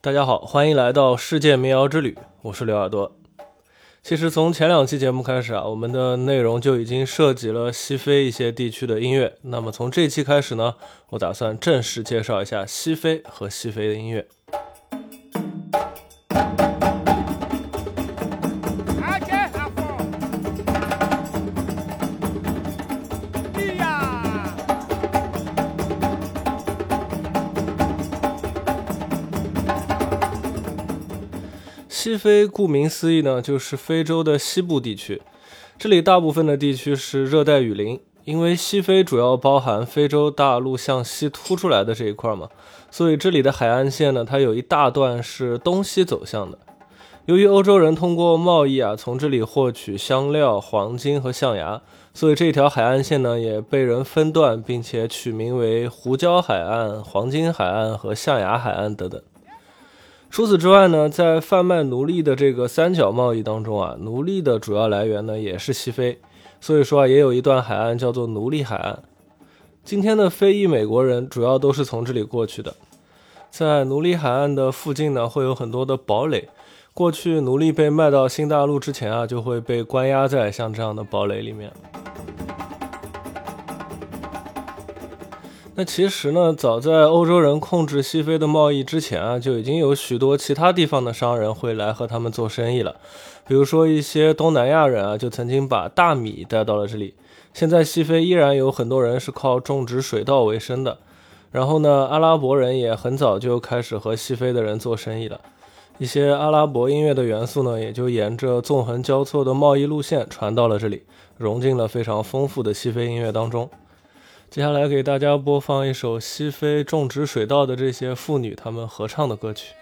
大家好，欢迎来到世界民谣之旅，我是刘耳朵。其实从前两期节目开始啊，我们的内容就已经涉及了西非一些地区的音乐。那么从这期开始呢，我打算正式介绍一下西非和西非的音乐。西非顾名思义呢，就是非洲的西部地区。这里大部分的地区是热带雨林，因为西非主要包含非洲大陆向西凸出来的这一块嘛，所以这里的海岸线呢，它有一大段是东西走向的。由于欧洲人通过贸易啊，从这里获取香料、黄金和象牙，所以这条海岸线呢也被人分段，并且取名为胡椒海岸、黄金海岸和象牙海岸等等。除此之外呢，在贩卖奴隶的这个三角贸易当中啊，奴隶的主要来源呢也是西非，所以说啊，也有一段海岸叫做奴隶海岸。今天的非裔美国人主要都是从这里过去的。在奴隶海岸的附近呢，会有很多的堡垒。过去奴隶被卖到新大陆之前啊，就会被关押在像这样的堡垒里面。那其实呢，早在欧洲人控制西非的贸易之前啊，就已经有许多其他地方的商人会来和他们做生意了。比如说一些东南亚人啊，就曾经把大米带到了这里。现在西非依然有很多人是靠种植水稻为生的。然后呢，阿拉伯人也很早就开始和西非的人做生意了。一些阿拉伯音乐的元素呢，也就沿着纵横交错的贸易路线传到了这里，融进了非常丰富的西非音乐当中。接下来给大家播放一首西非种植水稻的这些妇女她们合唱的歌曲。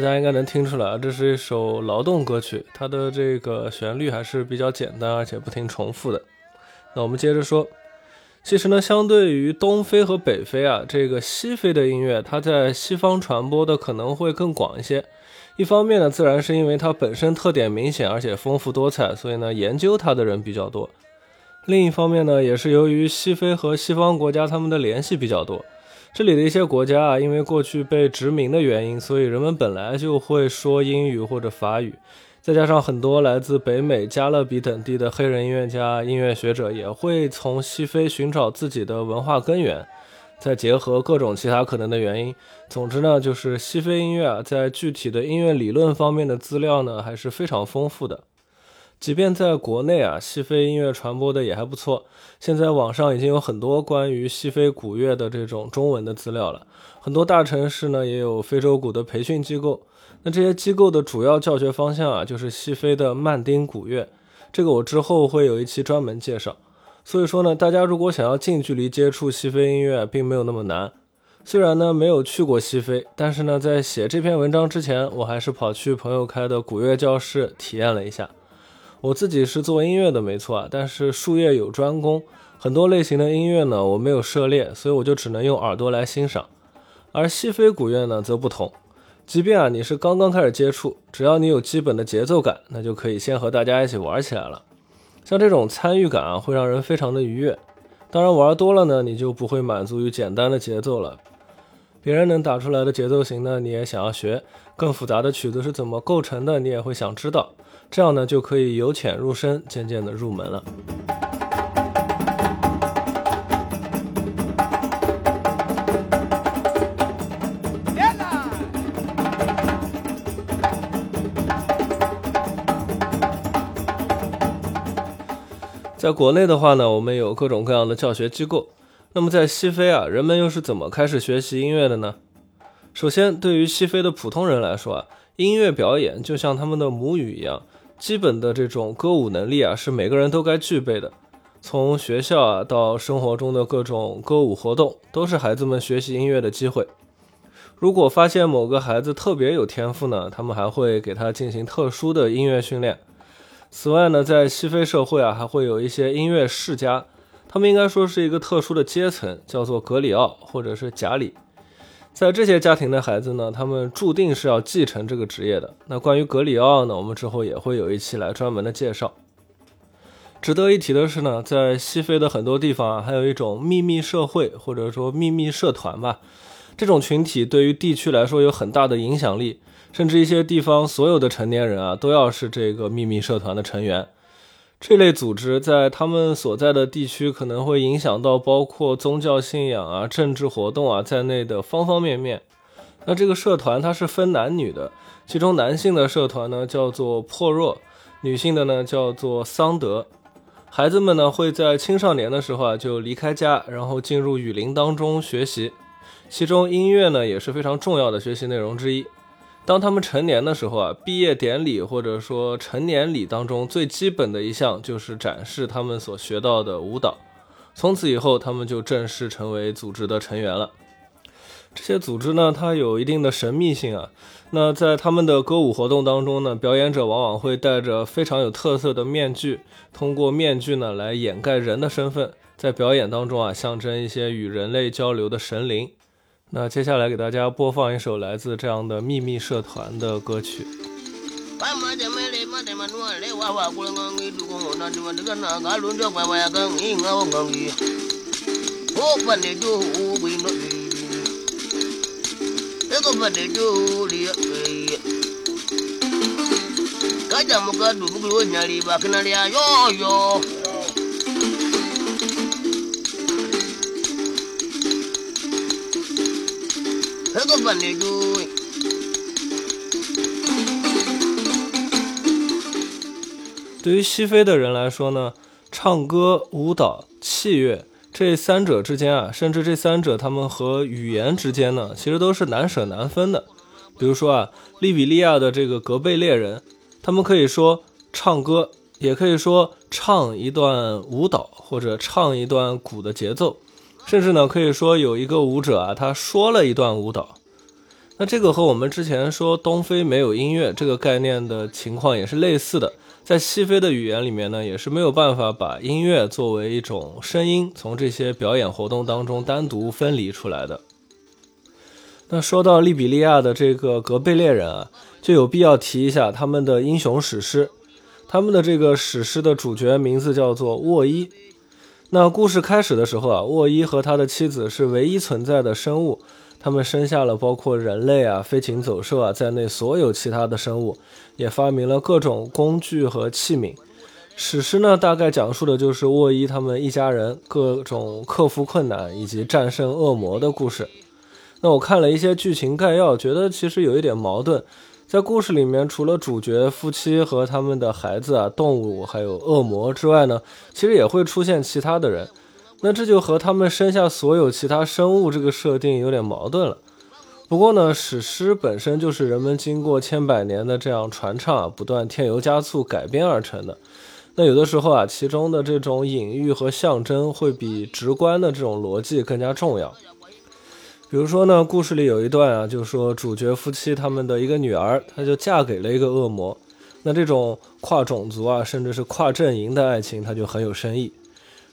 大家应该能听出来，这是一首劳动歌曲，它的这个旋律还是比较简单，而且不停重复的。那我们接着说，其实呢，相对于东非和北非啊，这个西非的音乐，它在西方传播的可能会更广一些。一方面呢，自然是因为它本身特点明显，而且丰富多彩，所以呢，研究它的人比较多。另一方面呢，也是由于西非和西方国家他们的联系比较多。这里的一些国家啊，因为过去被殖民的原因，所以人们本来就会说英语或者法语，再加上很多来自北美、加勒比等地的黑人音乐家、音乐学者也会从西非寻找自己的文化根源，再结合各种其他可能的原因，总之呢，就是西非音乐啊，在具体的音乐理论方面的资料呢，还是非常丰富的。即便在国内啊，西非音乐传播的也还不错。现在网上已经有很多关于西非古乐的这种中文的资料了。很多大城市呢也有非洲鼓的培训机构。那这些机构的主要教学方向啊，就是西非的曼丁古乐。这个我之后会有一期专门介绍。所以说呢，大家如果想要近距离接触西非音乐，并没有那么难。虽然呢没有去过西非，但是呢在写这篇文章之前，我还是跑去朋友开的古乐教室体验了一下。我自己是做音乐的，没错啊，但是术业有专攻，很多类型的音乐呢，我没有涉猎，所以我就只能用耳朵来欣赏。而西非古乐呢，则不同，即便啊你是刚刚开始接触，只要你有基本的节奏感，那就可以先和大家一起玩起来了。像这种参与感啊，会让人非常的愉悦。当然玩多了呢，你就不会满足于简单的节奏了。别人能打出来的节奏型呢，你也想要学；更复杂的曲子是怎么构成的，你也会想知道。这样呢，就可以由浅入深，渐渐的入门了。在国内的话呢，我们有各种各样的教学机构。那么在西非啊，人们又是怎么开始学习音乐的呢？首先，对于西非的普通人来说啊，音乐表演就像他们的母语一样。基本的这种歌舞能力啊，是每个人都该具备的。从学校啊到生活中的各种歌舞活动，都是孩子们学习音乐的机会。如果发现某个孩子特别有天赋呢，他们还会给他进行特殊的音乐训练。此外呢，在西非社会啊，还会有一些音乐世家，他们应该说是一个特殊的阶层，叫做格里奥或者是贾里。在这些家庭的孩子呢，他们注定是要继承这个职业的。那关于格里奥呢，我们之后也会有一期来专门的介绍。值得一提的是呢，在西非的很多地方啊，还有一种秘密社会或者说秘密社团吧。这种群体对于地区来说有很大的影响力，甚至一些地方所有的成年人啊，都要是这个秘密社团的成员。这类组织在他们所在的地区可能会影响到包括宗教信仰啊、政治活动啊在内的方方面面。那这个社团它是分男女的，其中男性的社团呢叫做破弱，女性的呢叫做桑德。孩子们呢会在青少年的时候啊就离开家，然后进入雨林当中学习，其中音乐呢也是非常重要的学习内容之一。当他们成年的时候啊，毕业典礼或者说成年礼当中最基本的一项就是展示他们所学到的舞蹈。从此以后，他们就正式成为组织的成员了。这些组织呢，它有一定的神秘性啊。那在他们的歌舞活动当中呢，表演者往往会戴着非常有特色的面具，通过面具呢来掩盖人的身份，在表演当中啊，象征一些与人类交流的神灵。那接下来给大家播放一首来自这样的秘密社团的歌曲。kajamuka dubugulu nyali bakina lia yo yo eko pade joli 对于西非的人来说呢，唱歌、舞蹈、器乐。这三者之间啊，甚至这三者他们和语言之间呢，其实都是难舍难分的。比如说啊，利比利亚的这个格贝猎人，他们可以说唱歌，也可以说唱一段舞蹈，或者唱一段鼓的节奏，甚至呢可以说有一个舞者啊，他说了一段舞蹈。那这个和我们之前说东非没有音乐这个概念的情况也是类似的。在西非的语言里面呢，也是没有办法把音乐作为一种声音从这些表演活动当中单独分离出来的。那说到利比利亚的这个格贝猎人啊，就有必要提一下他们的英雄史诗。他们的这个史诗的主角名字叫做沃伊。那故事开始的时候啊，沃伊和他的妻子是唯一存在的生物。他们生下了包括人类啊、飞禽走兽啊在内所有其他的生物，也发明了各种工具和器皿。史诗呢，大概讲述的就是沃伊他们一家人各种克服困难以及战胜恶魔的故事。那我看了一些剧情概要，觉得其实有一点矛盾。在故事里面，除了主角夫妻和他们的孩子啊、动物还有恶魔之外呢，其实也会出现其他的人。那这就和他们生下所有其他生物这个设定有点矛盾了。不过呢，史诗本身就是人们经过千百年的这样传唱啊，不断添油加醋改编而成的。那有的时候啊，其中的这种隐喻和象征会比直观的这种逻辑更加重要。比如说呢，故事里有一段啊，就是说主角夫妻他们的一个女儿，她就嫁给了一个恶魔。那这种跨种族啊，甚至是跨阵营的爱情，它就很有深意。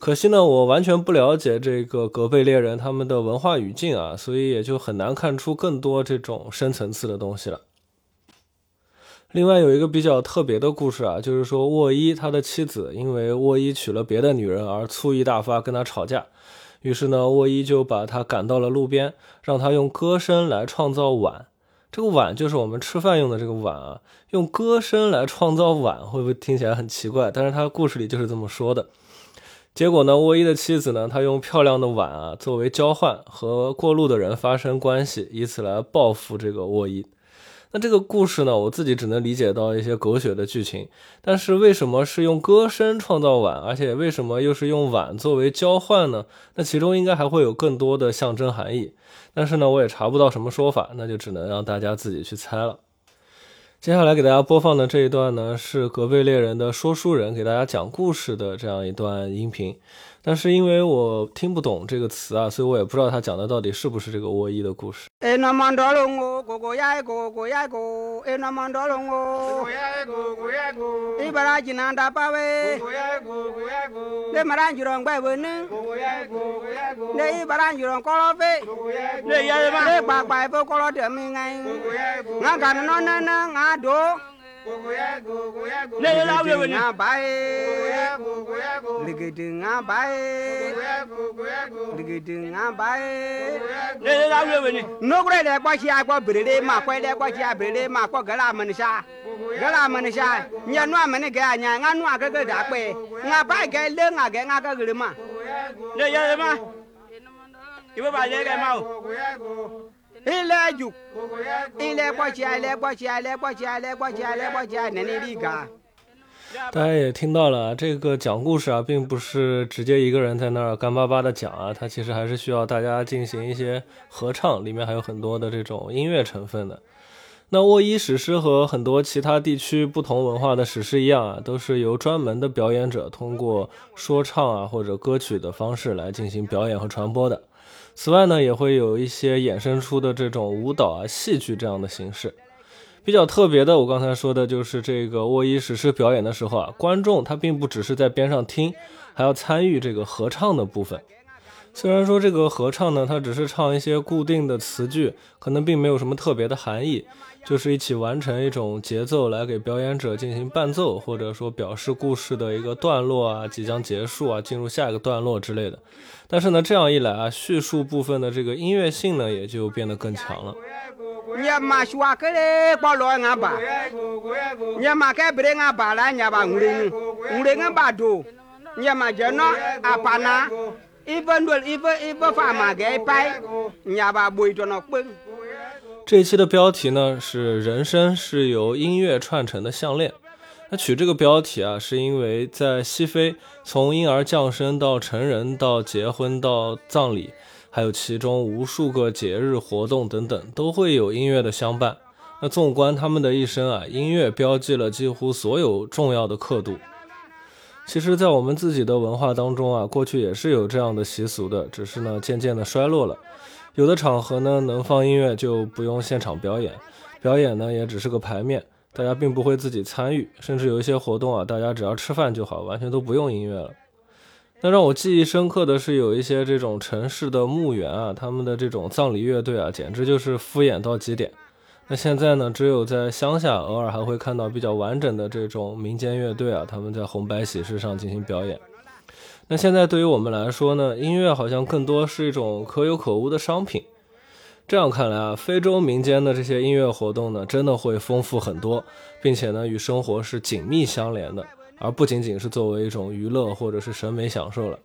可惜呢，我完全不了解这个格贝猎人他们的文化语境啊，所以也就很难看出更多这种深层次的东西了。另外有一个比较特别的故事啊，就是说沃伊他的妻子因为沃伊娶了别的女人而醋意大发，跟他吵架，于是呢，沃伊就把他赶到了路边，让他用歌声来创造碗。这个碗就是我们吃饭用的这个碗啊，用歌声来创造碗，会不会听起来很奇怪？但是他故事里就是这么说的。结果呢，沃伊的妻子呢，她用漂亮的碗啊作为交换，和过路的人发生关系，以此来报复这个沃伊。那这个故事呢，我自己只能理解到一些狗血的剧情。但是为什么是用歌声创造碗，而且为什么又是用碗作为交换呢？那其中应该还会有更多的象征含义。但是呢，我也查不到什么说法，那就只能让大家自己去猜了。接下来给大家播放的这一段呢，是格贝猎人的说书人给大家讲故事的这样一段音频。但是因为我听不懂这个词啊，所以我也不知道他讲的到底是不是这个沃伊的故事。哎，那么多龙哦，哥哥呀，哥哥呀，哥，哎，那么多龙哦，哥哥呀，哥哥呀，哥，一把拉吉南大巴喂，哥哥呀，哥哥呀，哥，你马上就让怪问呢，哥哥呀，哥哥呀，哥，你把拉就让高老飞，哥哥呀，你呀，你把怪不高老点命哎，哥哥呀，哥，俺干那那那俺多。Nelela wewe ni ngabae Ligidi ngabae Ligidi ngabae Nelela wewe ni Nogre le kwa shi akwa birele ma kwa le kwa shi abirele ma kwa gala manisha Gala manisha Nya nwa mani gaya nya nga nwa gaga dakwe Ngabae gaya le nga gaya nga gaga lima Neyele ma Iwe ba lege ma o ilẹ̀ jù ilẹ̀ gbọ́chí ilẹ̀ gbọ́chí ilẹ̀ gbọ́chí ilẹ̀ gbọ́chí ilẹ̀ gbọ́chí nani liga。大家也听到了，这个讲故事啊，并不是直接一个人在那儿干巴巴的讲啊，它其实还是需要大家进行一些合唱，里面还有很多的这种音乐成分的。那沃伊史诗和很多其他地区不同文化的史诗一样啊，都是由专门的表演者通过说唱啊或者歌曲的方式来进行表演和传播的。此外呢，也会有一些衍生出的这种舞蹈啊、戏剧这样的形式。比较特别的，我刚才说的就是这个沃伊史诗表演的时候啊，观众他并不只是在边上听，还要参与这个合唱的部分。虽然说这个合唱呢，它只是唱一些固定的词句，可能并没有什么特别的含义，就是一起完成一种节奏来给表演者进行伴奏，或者说表示故事的一个段落啊，即将结束啊，进入下一个段落之类的。但是呢，这样一来啊，叙述部分的这个音乐性呢，也就变得更强了。分多一分一分发嘛给掰，人家把背着那滚。这一期的标题呢是“人生是由音乐串成的项链”。那取这个标题啊，是因为在西非，从婴儿降生到成人，到结婚，到葬礼，还有其中无数个节日活动等等，都会有音乐的相伴。那纵观他们的一生啊，音乐标记了几乎所有重要的刻度。其实，在我们自己的文化当中啊，过去也是有这样的习俗的，只是呢，渐渐的衰落了。有的场合呢，能放音乐就不用现场表演，表演呢也只是个牌面，大家并不会自己参与，甚至有一些活动啊，大家只要吃饭就好，完全都不用音乐了。那让我记忆深刻的是，有一些这种城市的墓园啊，他们的这种葬礼乐队啊，简直就是敷衍到极点。那现在呢？只有在乡下，偶尔还会看到比较完整的这种民间乐队啊，他们在红白喜事上进行表演。那现在对于我们来说呢，音乐好像更多是一种可有可无的商品。这样看来啊，非洲民间的这些音乐活动呢，真的会丰富很多，并且呢，与生活是紧密相连的，而不仅仅是作为一种娱乐或者是审美享受了。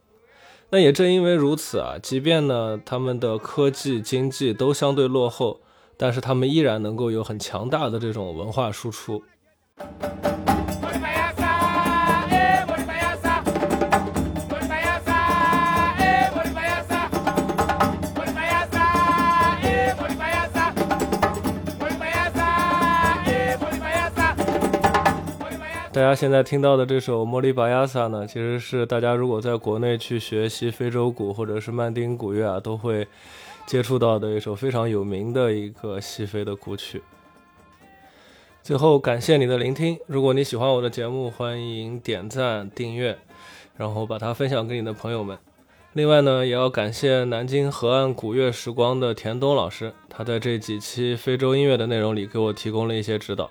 那也正因为如此啊，即便呢，他们的科技经济都相对落后。但是他们依然能够有很强大的这种文化输出。大家现在听到的这首《莫里巴亚萨》呢，其实是大家如果在国内去学习非洲鼓或者是曼丁鼓乐啊，都会。接触到的一首非常有名的一个西非的古曲。最后，感谢你的聆听。如果你喜欢我的节目，欢迎点赞、订阅，然后把它分享给你的朋友们。另外呢，也要感谢南京河岸古乐时光的田东老师，他在这几期非洲音乐的内容里给我提供了一些指导。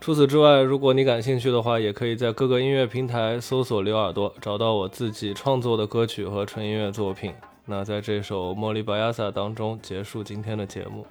除此之外，如果你感兴趣的话，也可以在各个音乐平台搜索“刘耳朵”，找到我自己创作的歌曲和纯音乐作品。那在这首《莫莉巴亚萨》当中结束今天的节目。